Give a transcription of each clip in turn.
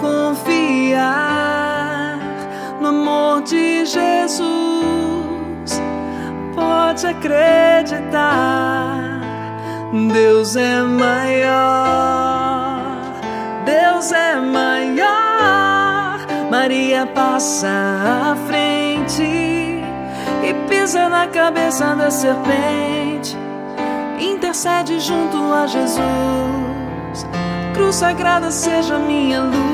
confiar no amor de Jesus. Pode acreditar, Deus é maior, Deus é maior. Maria passa à frente e pisa na cabeça da serpente intercede junto a Jesus. Cruz sagrada seja minha luz.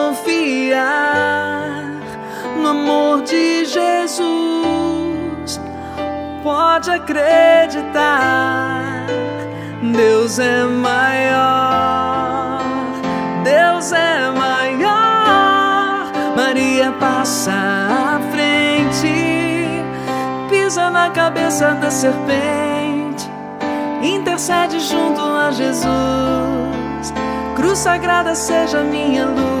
no amor de Jesus. Pode acreditar, Deus é maior, Deus é maior. Maria passa à frente, pisa na cabeça da serpente intercede junto a Jesus. Cruz sagrada seja minha luz.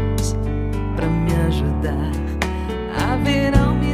para me ajudar. Haverá um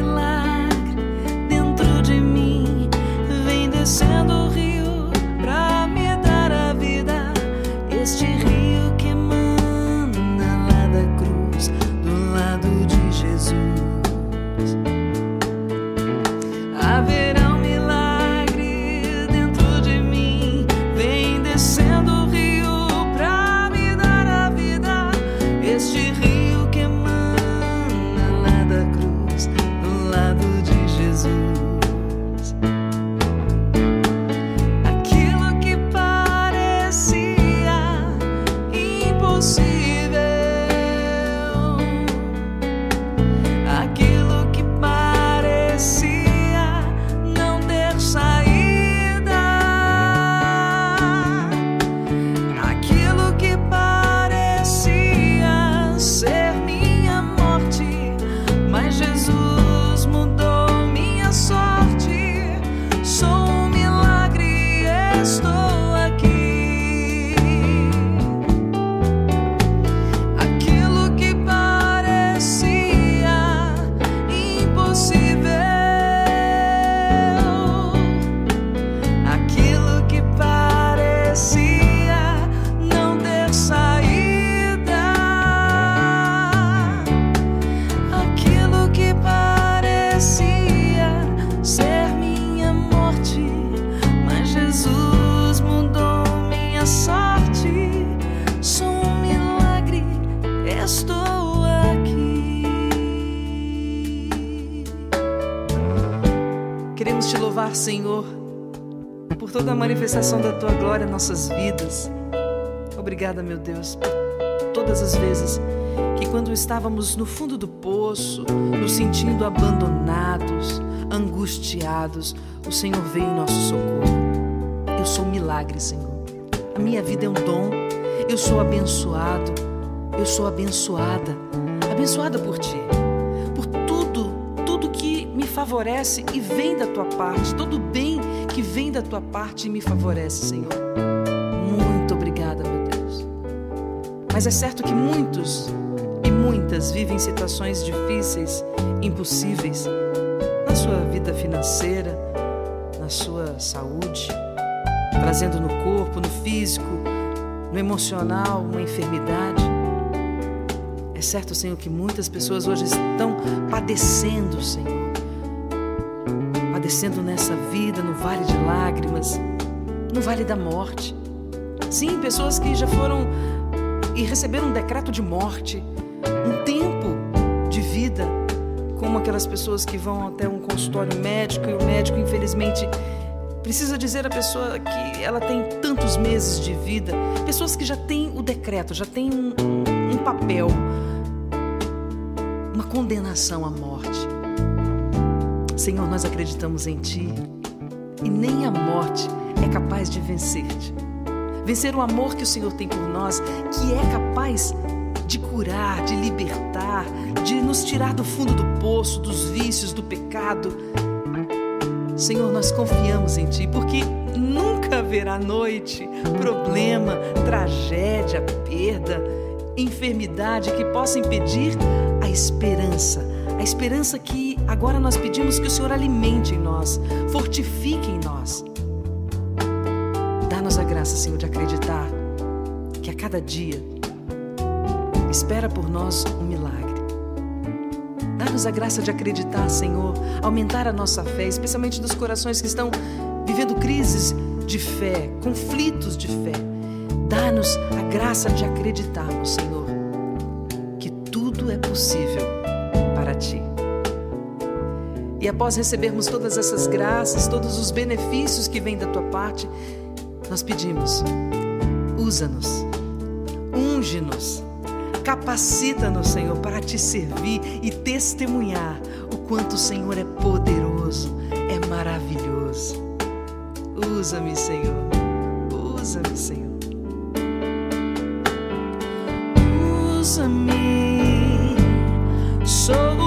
manifestação da tua glória em nossas vidas. Obrigada, meu Deus, por todas as vezes que, quando estávamos no fundo do poço, nos sentindo abandonados, angustiados, o Senhor veio em nosso socorro. Eu sou um milagre, Senhor. A minha vida é um dom. Eu sou abençoado. Eu sou abençoada. Abençoada por ti. Por tudo, tudo que me favorece e vem da tua parte. Todo bem vem da tua parte e me favorece, Senhor. Muito obrigada, meu Deus. Mas é certo que muitos e muitas vivem situações difíceis, impossíveis, na sua vida financeira, na sua saúde trazendo no corpo, no físico, no emocional, uma enfermidade. É certo, Senhor, que muitas pessoas hoje estão padecendo, Senhor. Padecendo nessa vida, no vale de lágrimas, no vale da morte. Sim, pessoas que já foram e receberam um decreto de morte, um tempo de vida, como aquelas pessoas que vão até um consultório médico e o médico, infelizmente, Precisa dizer à pessoa que ela tem tantos meses de vida. Pessoas que já têm o decreto, já têm um, um papel, uma condenação à morte. Senhor, nós acreditamos em Ti e nem a morte é capaz de vencer-te. Vencer o amor que o Senhor tem por nós, que é capaz de curar, de libertar, de nos tirar do fundo do poço, dos vícios, do pecado Senhor, nós confiamos em Ti, porque nunca haverá noite, problema, tragédia, perda, enfermidade que possa impedir a esperança. A esperança que agora nós pedimos que o Senhor alimente em nós, fortifique em nós. Dá-nos a graça, Senhor, de acreditar que a cada dia espera por nós um milagre. Dá-nos a graça de acreditar, Senhor, aumentar a nossa fé, especialmente dos corações que estão vivendo crises de fé, conflitos de fé. Dá-nos a graça de acreditarmos, Senhor, que tudo é possível E após recebermos todas essas graças, todos os benefícios que vêm da Tua parte, nós pedimos: usa-nos, unge-nos Capacita-nos, Senhor, para te servir e testemunhar o quanto o Senhor é poderoso, é maravilhoso. Usa-me, Senhor. Usa-me, Senhor. Usa-me. Sou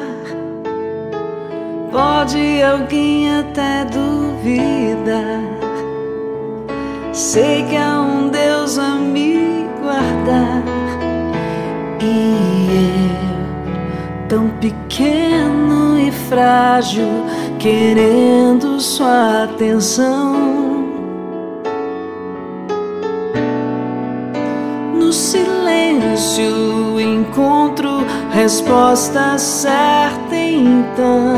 Pode alguém até duvidar. Sei que há um Deus a me guardar. E eu, tão pequeno e frágil, querendo sua atenção. No silêncio encontro resposta certa então.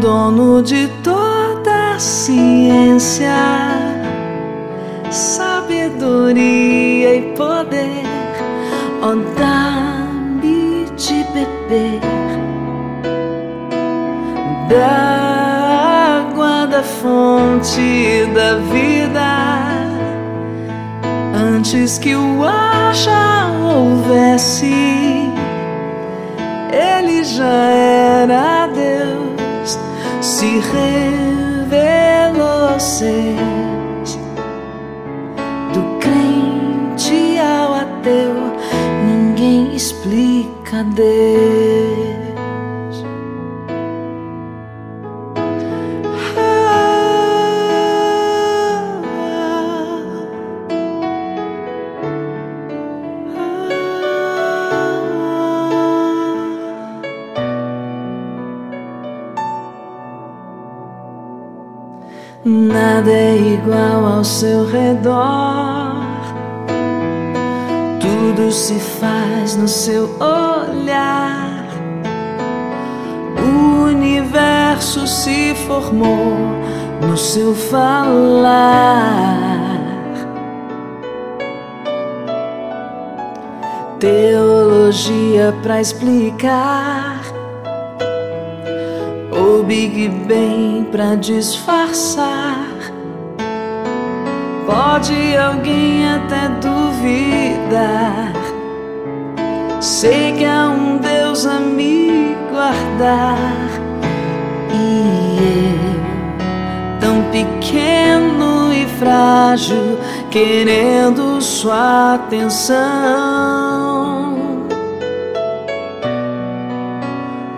Dono de toda a ciência, sabedoria e poder, ó, dá-me de beber da água da fonte da vida antes que o já houvesse, ele já era Deus, se revelou seus. Do crente ao ateu, ninguém explica Deus. Ao seu redor. Tudo se faz no seu olhar. O universo se formou no seu falar. Teologia para explicar o Big Bang pra disfarçar. Pode alguém até duvidar. Sei que há um Deus a me guardar. E eu, tão pequeno e frágil, querendo sua atenção.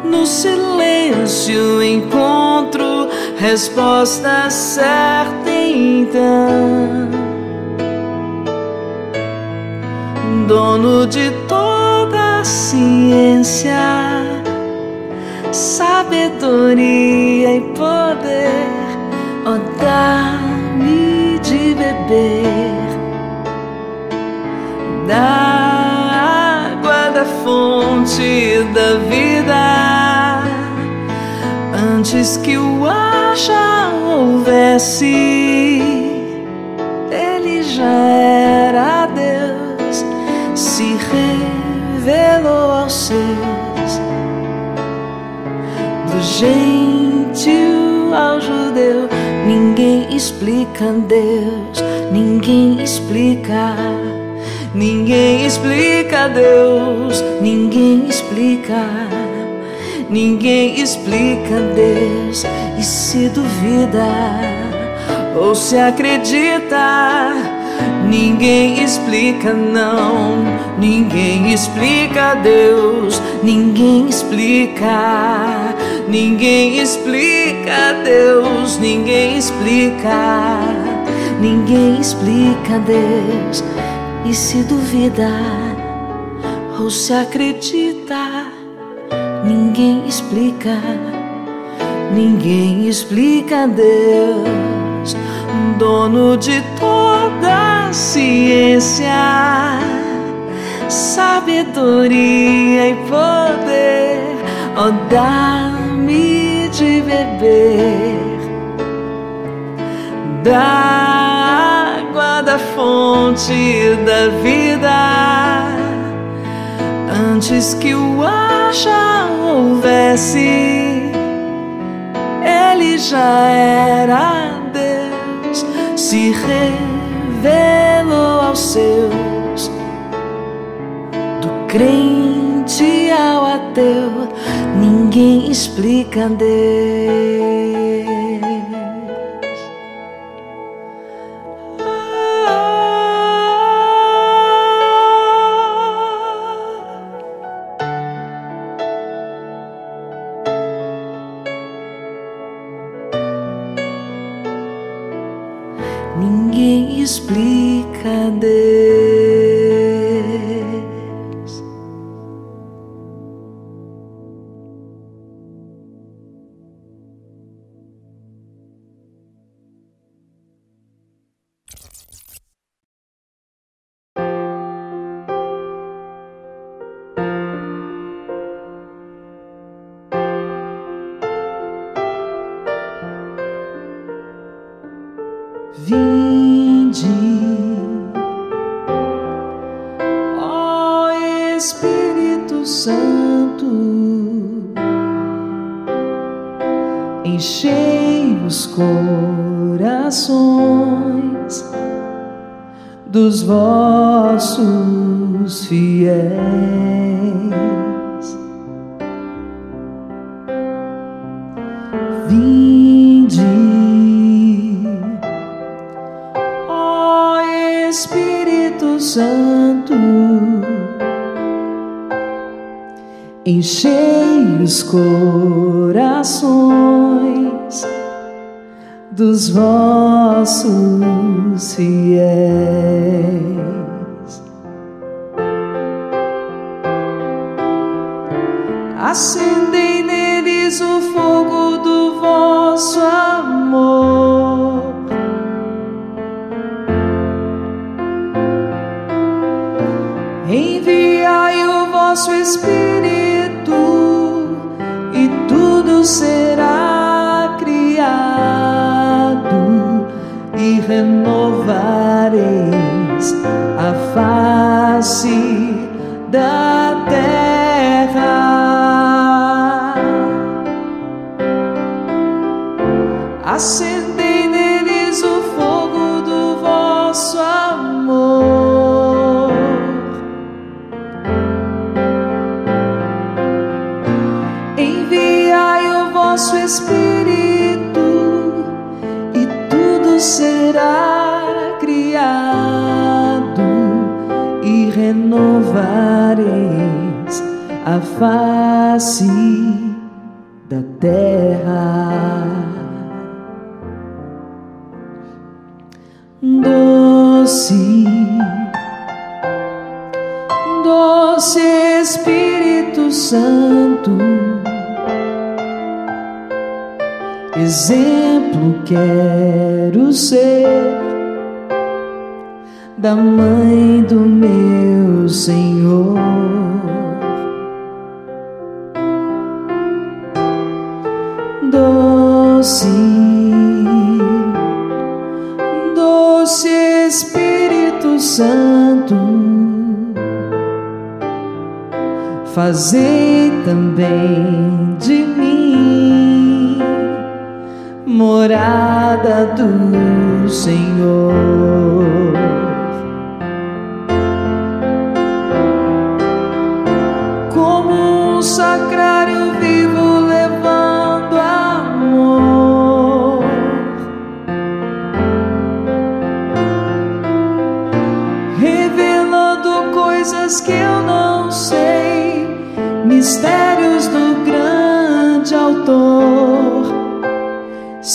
No silêncio encontro resposta certa então. Dono de toda a ciência, sabedoria e poder, ó, dá-me de beber da água da fonte da vida antes que o ar houvesse, ele já era Deus, se revelou aos seus, do gentil ao judeu. Ninguém explica Deus, ninguém explica. Ninguém explica Deus, ninguém explica. Ninguém explica Deus e se duvida ou se acredita. Ninguém explica, não. Ninguém explica Deus. Ninguém explica. Ninguém explica Deus. Ninguém explica. Ninguém explica Deus. E se duvida ou se acredita. Ninguém explica, ninguém explica Deus, dono de toda ciência, sabedoria e poder, ó, dá-me de beber da água da fonte da vida Antes que o ar já houvesse, ele já era Deus, se revelou aos seus, do crente ao ateu, ninguém explica Deus. Enchei os corações dos vossos fiéis. Vinde, ó Espírito Santo, enchei os corações dos vossos fiéis. Ser da mãe do meu Senhor. Doce, doce Espírito Santo, fazei também morada do Senhor.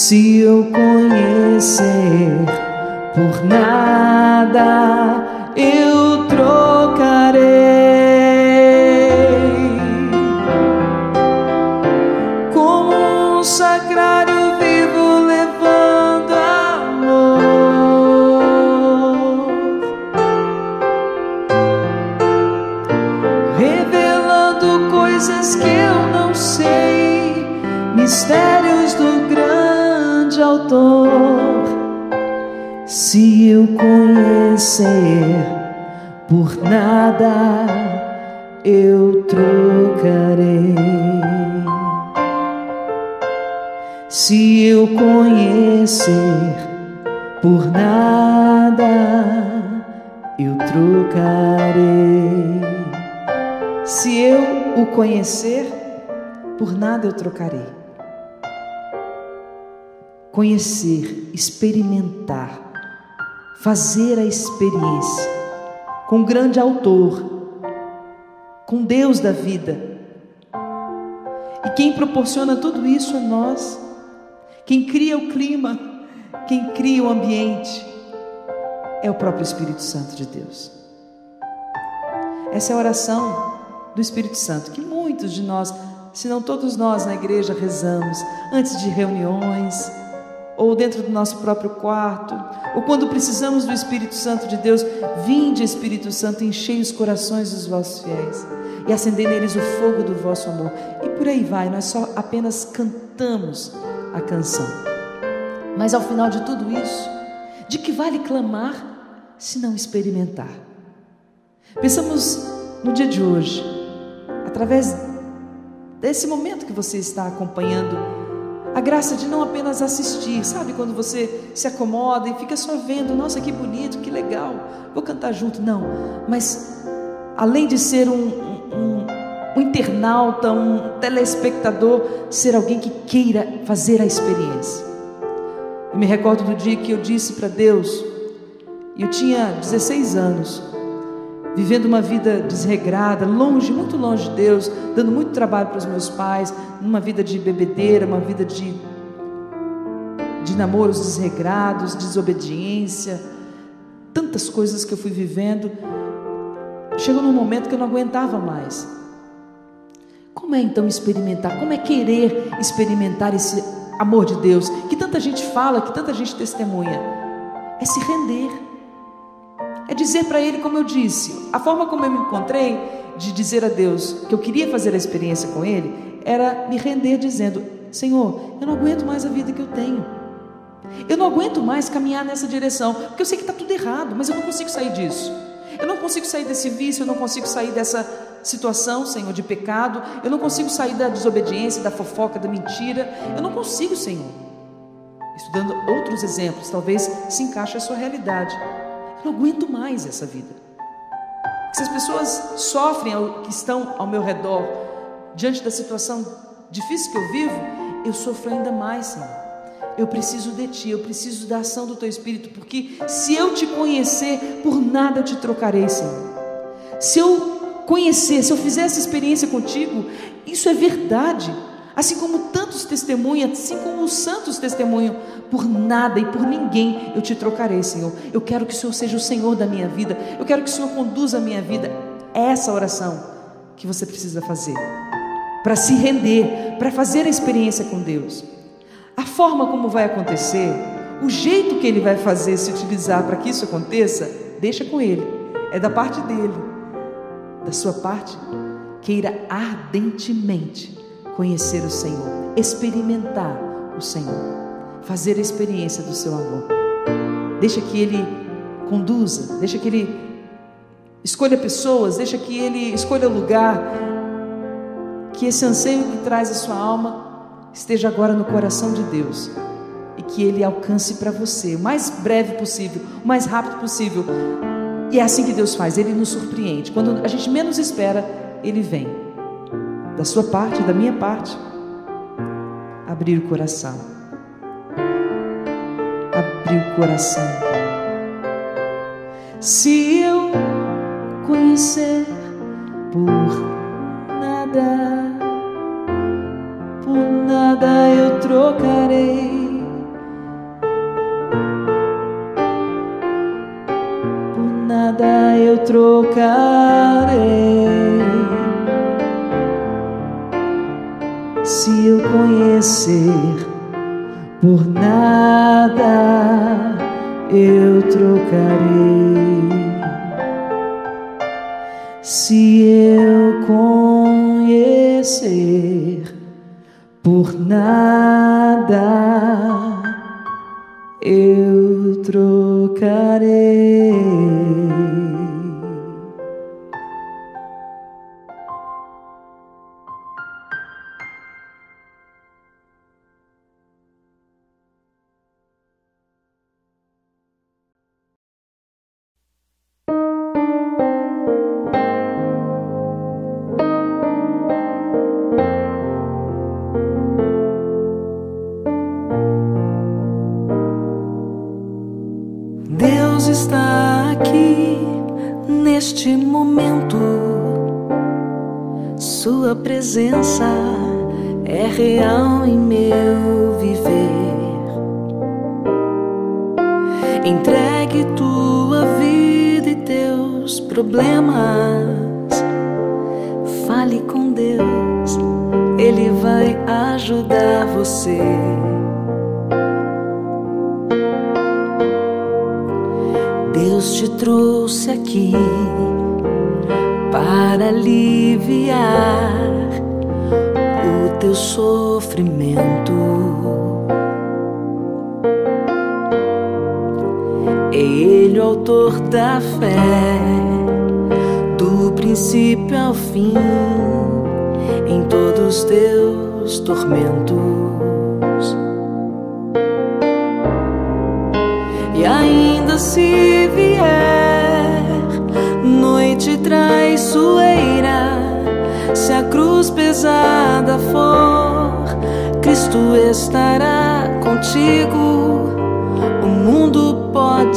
Se eu conhecer por nada, eu Conhecer por nada, eu trocarei. Se eu conhecer por nada, eu trocarei. Se eu o conhecer, por nada eu trocarei. Conhecer, experimentar, fazer a experiência com o grande autor, com Deus da vida. E quem proporciona tudo isso é nós, quem cria o clima, quem cria o ambiente, é o próprio Espírito Santo de Deus. Essa é a oração do Espírito Santo que muitos de nós se não todos nós na igreja rezamos antes de reuniões, ou dentro do nosso próprio quarto, ou quando precisamos do Espírito Santo de Deus, vinde Espírito Santo, enchei os corações dos vossos fiéis e acendei neles o fogo do vosso amor. E por aí vai, nós só apenas cantamos a canção. Mas ao final de tudo isso, de que vale clamar se não experimentar? Pensamos no dia de hoje, através desse momento que você está acompanhando, a graça de não apenas assistir, sabe? Quando você se acomoda e fica só vendo, nossa, que bonito, que legal, vou cantar junto. Não, mas além de ser um, um, um internauta, um telespectador, ser alguém que queira fazer a experiência. Eu me recordo do dia que eu disse para Deus, eu tinha 16 anos, vivendo uma vida desregrada, longe, muito longe de Deus, dando muito trabalho para os meus pais, numa vida de bebedeira, uma vida de, de namoros desregrados, desobediência, tantas coisas que eu fui vivendo. Chegou num momento que eu não aguentava mais. Como é então experimentar? Como é querer experimentar esse amor de Deus que tanta gente fala, que tanta gente testemunha? É se render é dizer para Ele, como eu disse, a forma como eu me encontrei de dizer a Deus que eu queria fazer a experiência com Ele era me render dizendo: Senhor, eu não aguento mais a vida que eu tenho. Eu não aguento mais caminhar nessa direção, porque eu sei que está tudo errado, mas eu não consigo sair disso. Eu não consigo sair desse vício, eu não consigo sair dessa situação, Senhor, de pecado. Eu não consigo sair da desobediência, da fofoca, da mentira. Eu não consigo, Senhor. Estudando outros exemplos, talvez se encaixe a sua realidade. Não aguento mais essa vida. Se as pessoas sofrem que estão ao meu redor, diante da situação difícil que eu vivo, eu sofro ainda mais, Senhor. Eu preciso de Ti, eu preciso da ação do Teu Espírito, porque se eu te conhecer, por nada eu te trocarei, Senhor. Se eu conhecer, se eu fizer essa experiência contigo, isso é verdade. Assim como tantos testemunham, assim como os santos testemunham, por nada e por ninguém eu te trocarei, Senhor. Eu quero que o Senhor seja o Senhor da minha vida. Eu quero que o Senhor conduza a minha vida. É essa oração que você precisa fazer para se render, para fazer a experiência com Deus. A forma como vai acontecer, o jeito que ele vai fazer, se utilizar para que isso aconteça, deixa com ele. É da parte dele. Da sua parte, queira ardentemente conhecer o Senhor, experimentar o Senhor, fazer a experiência do seu amor. Deixa que Ele conduza, deixa que Ele escolha pessoas, deixa que Ele escolha lugar, que esse anseio que traz a sua alma esteja agora no coração de Deus e que Ele alcance para você o mais breve possível, o mais rápido possível. E é assim que Deus faz, Ele nos surpreende. Quando a gente menos espera, Ele vem da sua parte, da minha parte, abrir o coração. Abrir o coração. Se eu conhecer por nada, por nada eu trocarei. Por nada eu trocarei. Se eu conhecer, por nada eu trocarei. Se eu conhecer, por nada eu trocarei.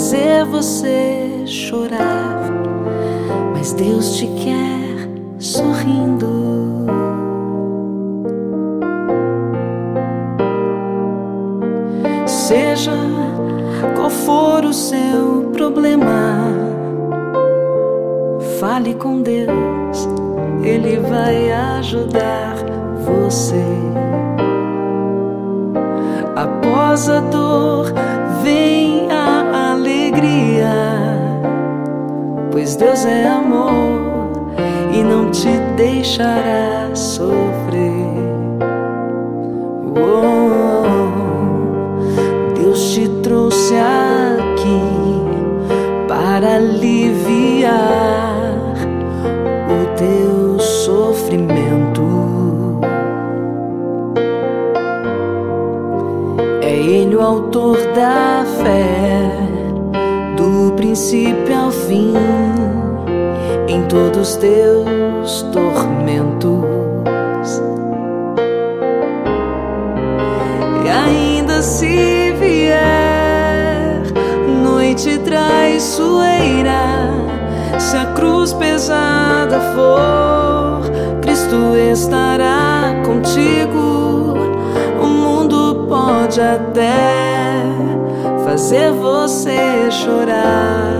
fazer você chorar, mas Deus te quer sorrindo. Seja qual for o seu problema, fale com Deus, Ele vai ajudar você. Após a dor pois Deus é amor e não te deixará sofrer. Todos os teus tormentos. E ainda se vier noite traiçoeira, se a cruz pesada for, Cristo estará contigo. O mundo pode até fazer você chorar,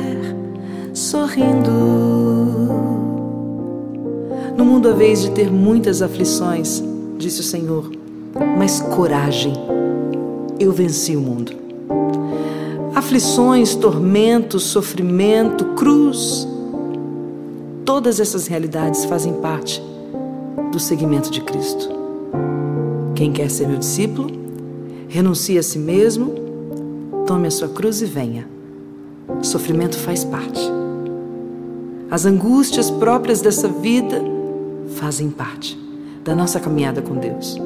sorrindo. No mundo, a vez de ter muitas aflições, disse o Senhor, mas coragem, eu venci o mundo. Aflições, tormentos, sofrimento, cruz, todas essas realidades fazem parte do seguimento de Cristo. Quem quer ser meu discípulo, renuncie a si mesmo, tome a sua cruz e venha. Sofrimento faz parte. As angústias próprias dessa vida fazem parte da nossa caminhada com Deus.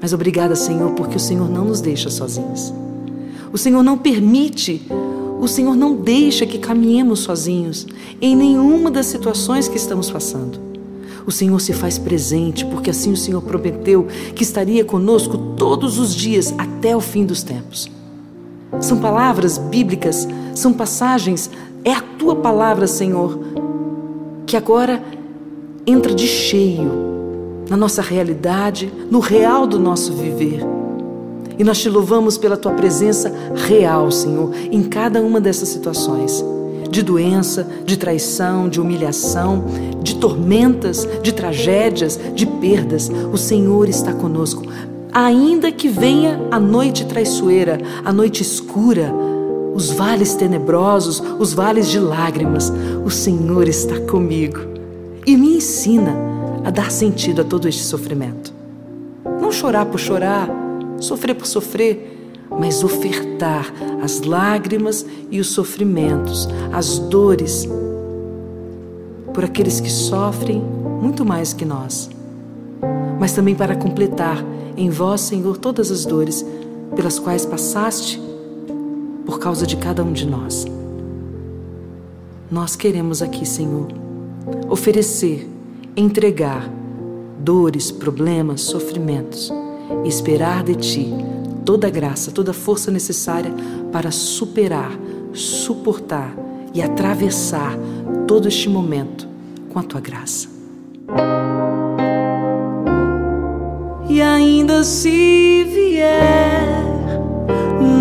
Mas obrigada, Senhor, porque o Senhor não nos deixa sozinhos. O Senhor não permite, o Senhor não deixa que caminhemos sozinhos em nenhuma das situações que estamos passando. O Senhor se faz presente, porque assim o Senhor prometeu que estaria conosco todos os dias até o fim dos tempos. São palavras bíblicas, são passagens, é a tua palavra, Senhor, que agora entra de cheio na nossa realidade, no real do nosso viver. E nós te louvamos pela tua presença real, Senhor, em cada uma dessas situações de doença, de traição, de humilhação, de tormentas, de tragédias, de perdas. O Senhor está conosco. Ainda que venha a noite traiçoeira, a noite escura, os vales tenebrosos, os vales de lágrimas, o Senhor está comigo e me ensina a dar sentido a todo este sofrimento. Não chorar por chorar, sofrer por sofrer, mas ofertar as lágrimas e os sofrimentos, as dores, por aqueles que sofrem muito mais que nós, mas também para completar em vós, Senhor, todas as dores pelas quais passaste por causa de cada um de nós. Nós queremos aqui, Senhor, oferecer, entregar dores, problemas, sofrimentos e esperar de Ti toda a graça, toda a força necessária para superar, suportar e atravessar todo este momento com a tua graça. E ainda se vier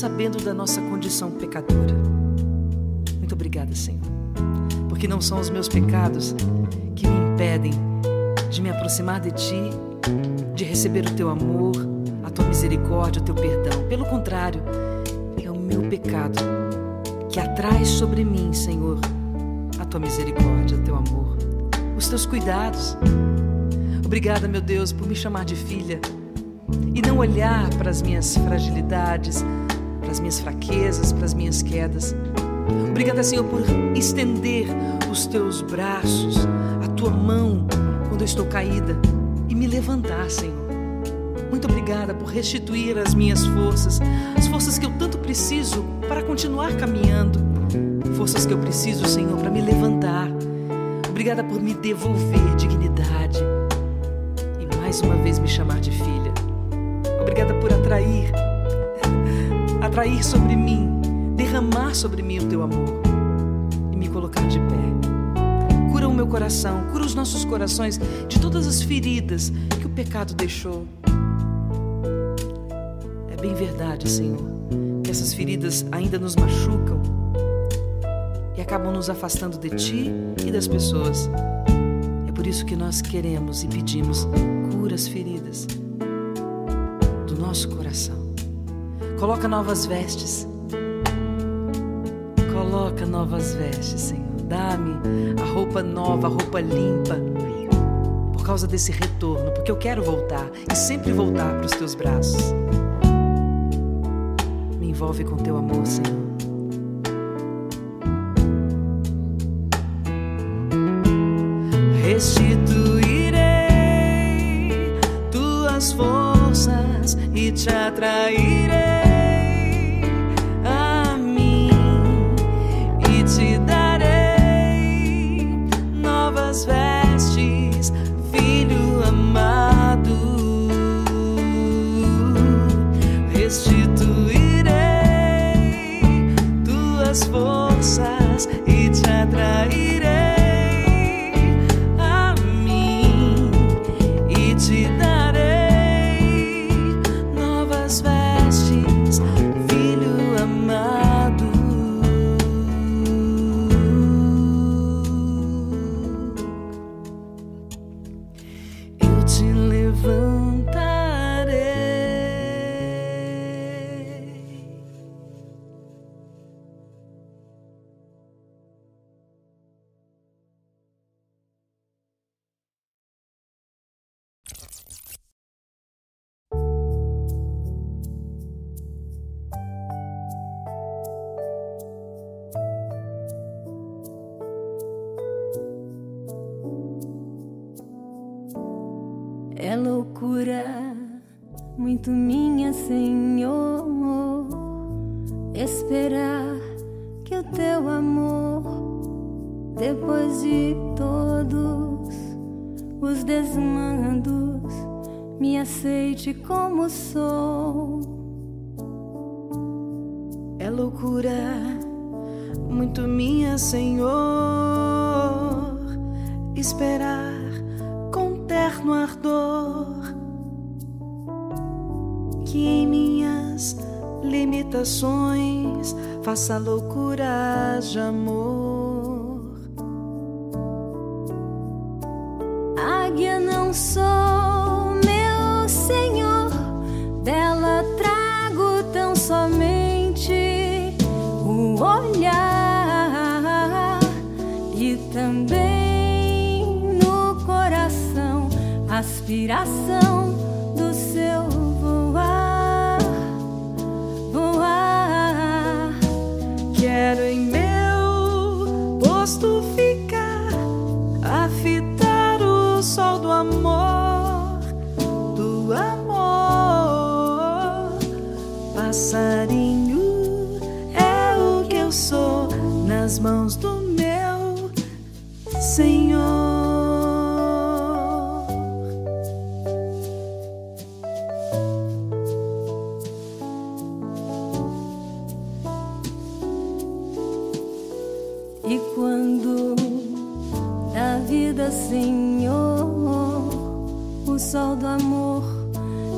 Sabendo da nossa condição pecadora. Muito obrigada, Senhor, porque não são os meus pecados que me impedem de me aproximar de Ti, de receber o Teu amor, a Tua misericórdia, o Teu perdão. Pelo contrário, é o meu pecado que atrai sobre mim, Senhor, a Tua misericórdia, o Teu amor, os Teus cuidados. Obrigada, meu Deus, por me chamar de filha e não olhar para as minhas fragilidades, minhas fraquezas, para as minhas quedas. Obrigada, Senhor, por estender os teus braços, a tua mão quando eu estou caída e me levantar, Senhor. Muito obrigada por restituir as minhas forças, as forças que eu tanto preciso para continuar caminhando, forças que eu preciso, Senhor, para me levantar. Obrigada por me devolver dignidade e mais uma vez me chamar de filha. Obrigada por atrair, atrair sobre mim, derramar sobre mim o teu amor e me colocar de pé. Cura o meu coração, cura os nossos corações de todas as feridas que o pecado deixou. É bem verdade, Senhor, que essas feridas ainda nos machucam e acabam nos afastando de Ti e das pessoas. É por isso que nós queremos e pedimos cura as feridas do nosso coração. Coloca novas vestes. Coloca novas vestes, Senhor. Dá-me a roupa nova, a roupa limpa. Por causa desse retorno, porque eu quero voltar e sempre voltar para os teus braços. Me envolve com teu amor, Senhor. Loucura muito minha, Senhor, esperar que o teu amor, depois de todos os desmandos, me aceite como sou. Faça loucuras de amor. Águia não sou, meu Senhor, dela trago tão somente o olhar e também no coração aspiração sol do amor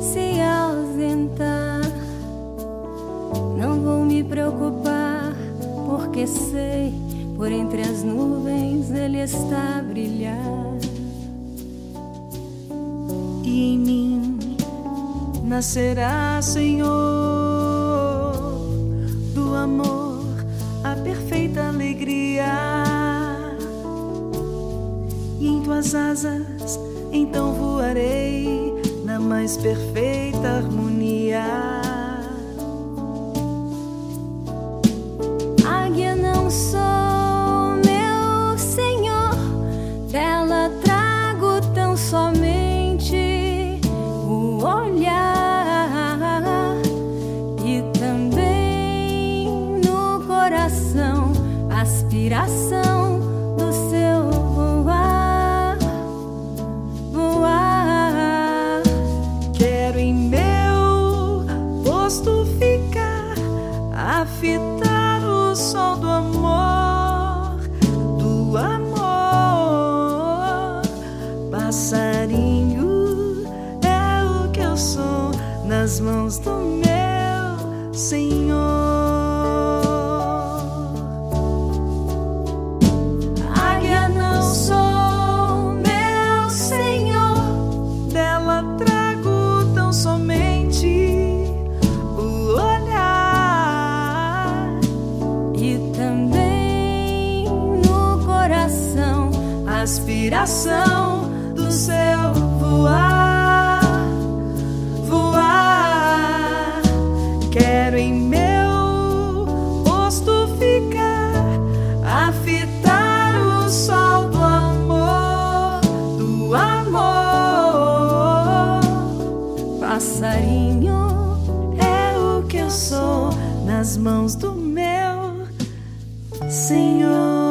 se ausentar. Não vou me preocupar, porque sei, por entre as nuvens ele está a brilhar. E em mim nascerá, Senhor, do amor a perfeita alegria. E em tuas asas então voarei na mais perfeita harmonia. coração do seu voar, voar. Quero em meu rosto ficar, afitar o sol do amor, do amor. Passarinho é o que eu sou nas mãos do meu Senhor.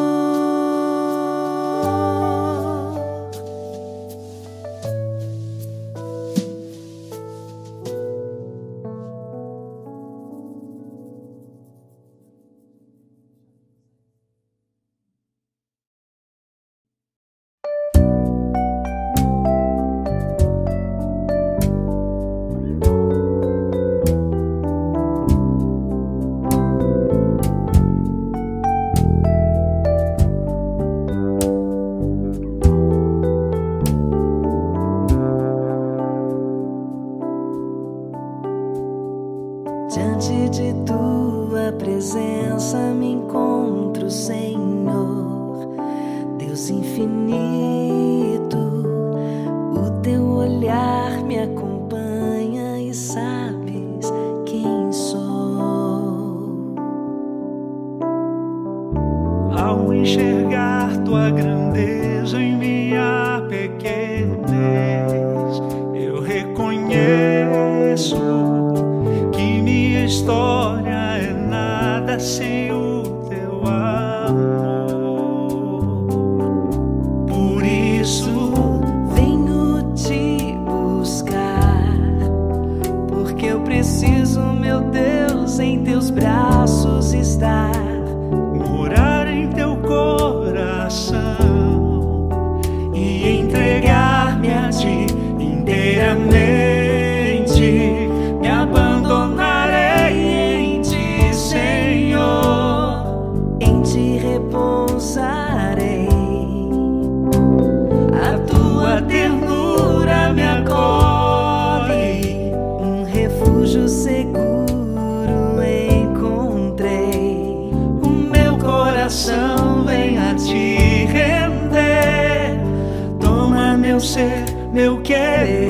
ser meu querer.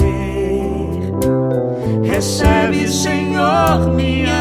Recebe, Senhor, minha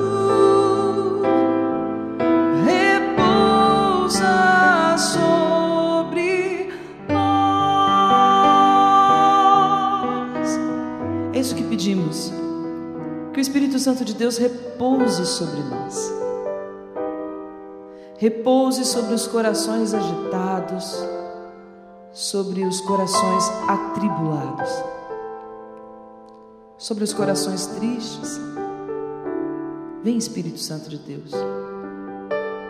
Espírito Santo de Deus repouse sobre nós. Repouse sobre os corações agitados, sobre os corações atribulados, sobre os corações tristes Vem Espírito Santo de Deus.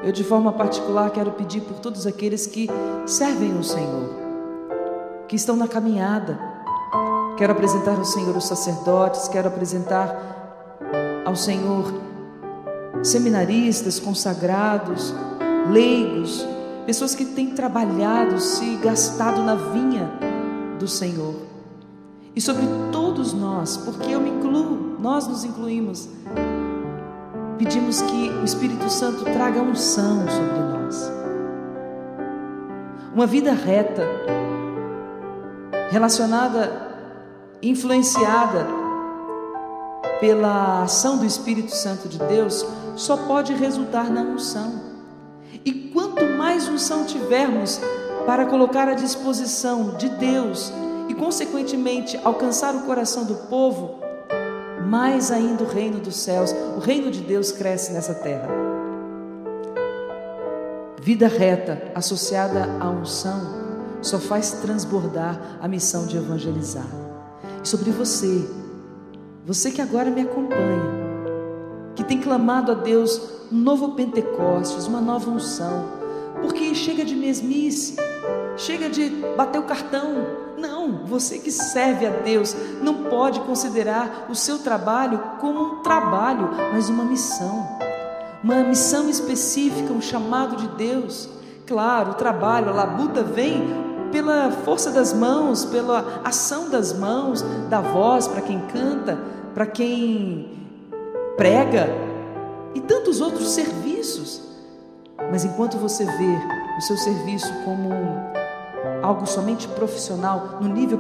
Eu, de forma particular, quero pedir por todos aqueles que servem o Senhor, que estão na caminhada. Quero apresentar ao Senhor os sacerdotes, quero apresentar ao Senhor seminaristas, consagrados, leigos, pessoas que têm trabalhado, se gastado na vinha do Senhor. E sobre todos nós, porque eu me incluo, nós nos incluímos pedimos que o Espírito Santo traga unção sobre nós. Uma vida reta, relacionada, influenciada pela ação do Espírito Santo de Deus, só pode resultar na unção. E quanto mais unção tivermos para colocar à disposição de Deus e, consequentemente, alcançar o coração do povo, mais ainda o reino dos céus, o reino de Deus cresce nessa terra. Vida reta associada à unção só faz transbordar a missão de evangelizar. E sobre você, você que agora me acompanha, que tem clamado a Deus um novo Pentecostes, uma nova unção, porque chega de mesmice, chega de bater o cartão. Não, você que serve a Deus não pode considerar o seu trabalho como um trabalho, mas uma missão. Uma missão específica, um chamado de Deus. Claro, o trabalho, a labuta vem pela força das mãos, pela ação das mãos, da voz para quem canta, para quem prega e tantos outros serviços. Mas enquanto você vê o seu serviço como algo somente profissional, no nível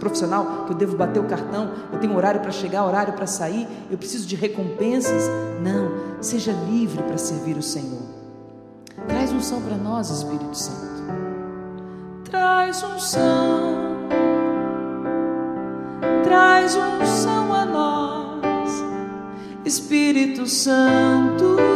profissional, que eu devo bater o cartão, eu tenho horário para chegar, horário para sair, eu preciso de recompensas. Não, seja livre para servir o Senhor. Traz unção para nós, Espírito Santo. Traz unção, traz unção a nós, Espírito Santo.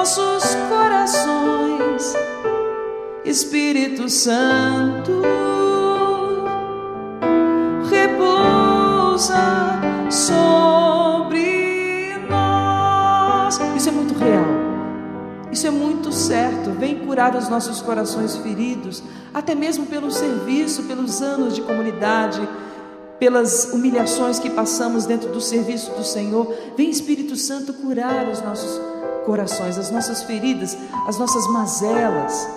nossos corações, Espírito Santo, curar os nossos corações feridos, até mesmo pelo serviço, pelos anos de comunidade, pelas humilhações que passamos dentro do serviço do Senhor. Vem Espírito Santo curar os nossos corações corações, as nossas feridas, as nossas mazelas.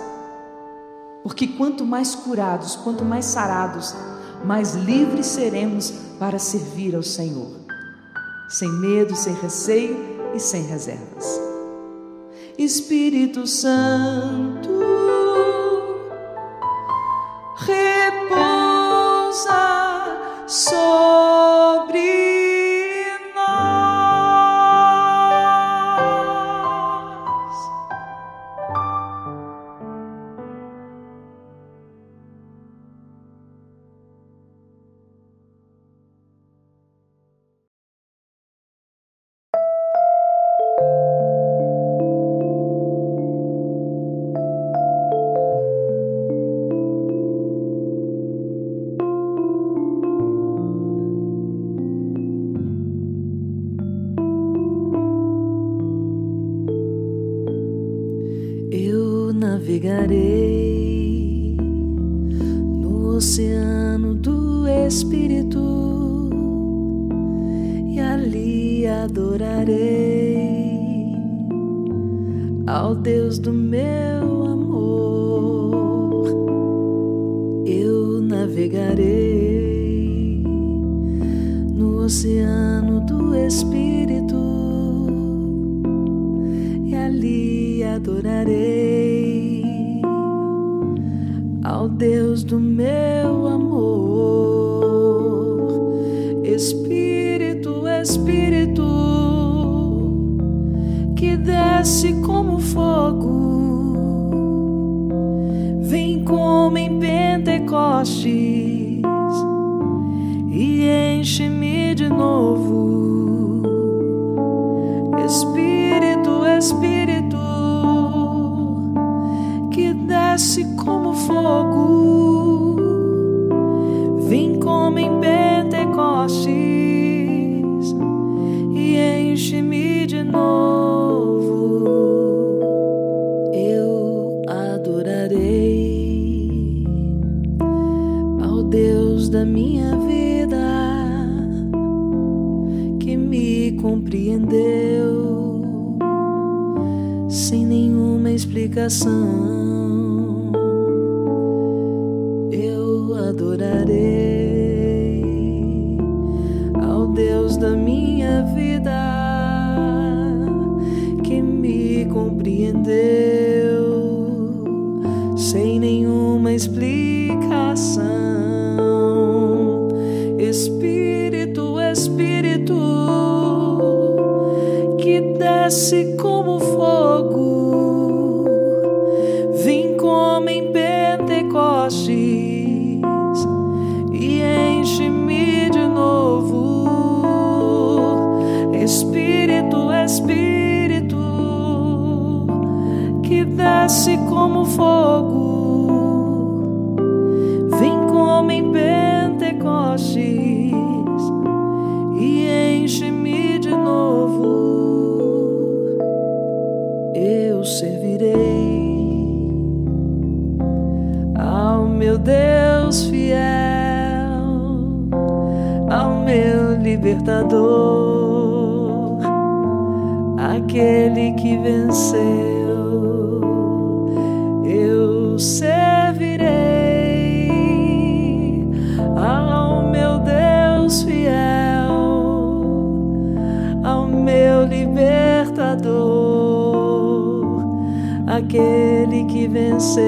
Porque quanto mais curados, quanto mais sarados, mais livres seremos para servir ao Senhor, sem medo, sem receio e sem reservas. Espírito Santo, repousa sobre adorarei ao Deus do meu amor. Eu navegarei no oceano do Espírito e ali adorarei ao Deus do meu amor. Desce como fogo, vem como em Pentecostes e enche-me de novo. Espírito, Espírito, que desce como fogo, explicação. Desce como fogo, vem como em Pentecostes e enche-me de novo. Eu servirei ao meu Deus fiel, ao meu libertador, aquele que venceu. Aquele que venceu.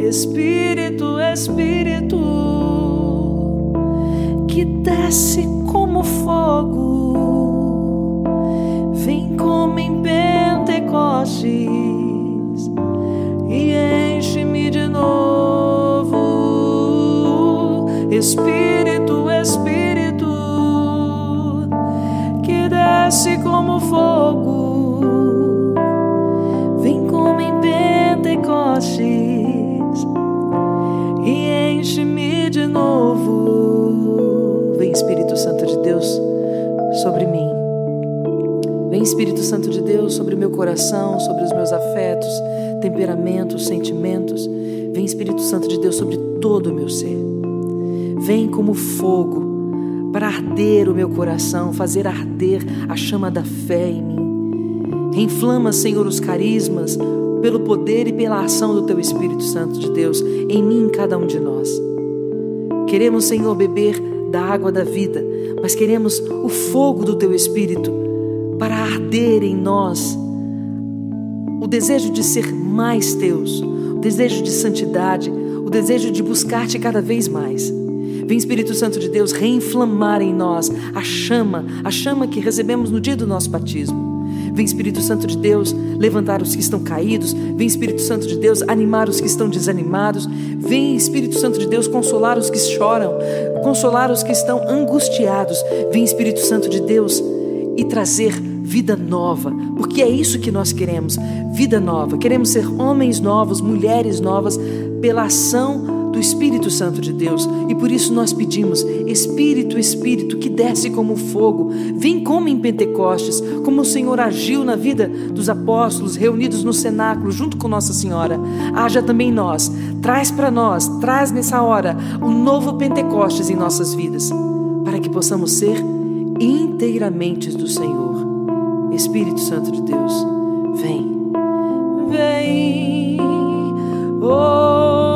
Espírito, Espírito, que desce como fogo, vem como em Pentecostes Sobre o meu coração, sobre os meus afetos, temperamentos, sentimentos. Vem, Espírito Santo de Deus, sobre todo o meu ser. Vem como fogo para arder o meu coração, fazer arder a chama da fé em mim. Inflama, Senhor, os carismas pelo poder e pela ação do Teu Espírito Santo de Deus em mim em cada um de nós. Queremos, Senhor, beber da água da vida, mas queremos o fogo do Teu Espírito para arder em nós o desejo de ser mais Teus, o desejo de santidade, o desejo de buscar-te cada vez mais. Vem Espírito Santo de Deus reinflamar em nós a chama, a chama que recebemos no dia do nosso batismo. Vem Espírito Santo de Deus levantar os que estão caídos. Vem Espírito Santo de Deus animar os que estão desanimados. Vem Espírito Santo de Deus consolar os que choram, consolar os que estão angustiados. Vem Espírito Santo de Deus e trazer vida nova, porque é isso que nós queremos, vida nova. Queremos ser homens novos, mulheres novas pela ação do Espírito Santo de Deus. E por isso nós pedimos: Espírito, Espírito, que desce como fogo, vem como em Pentecostes, como o Senhor agiu na vida dos apóstolos reunidos no cenáculo junto com Nossa Senhora, haja também nós. Traz para nós, traz nessa hora um novo Pentecostes em nossas vidas, para que possamos ser inteiramente do Senhor. Espírito Santo de Deus, vem. Vem. Oh.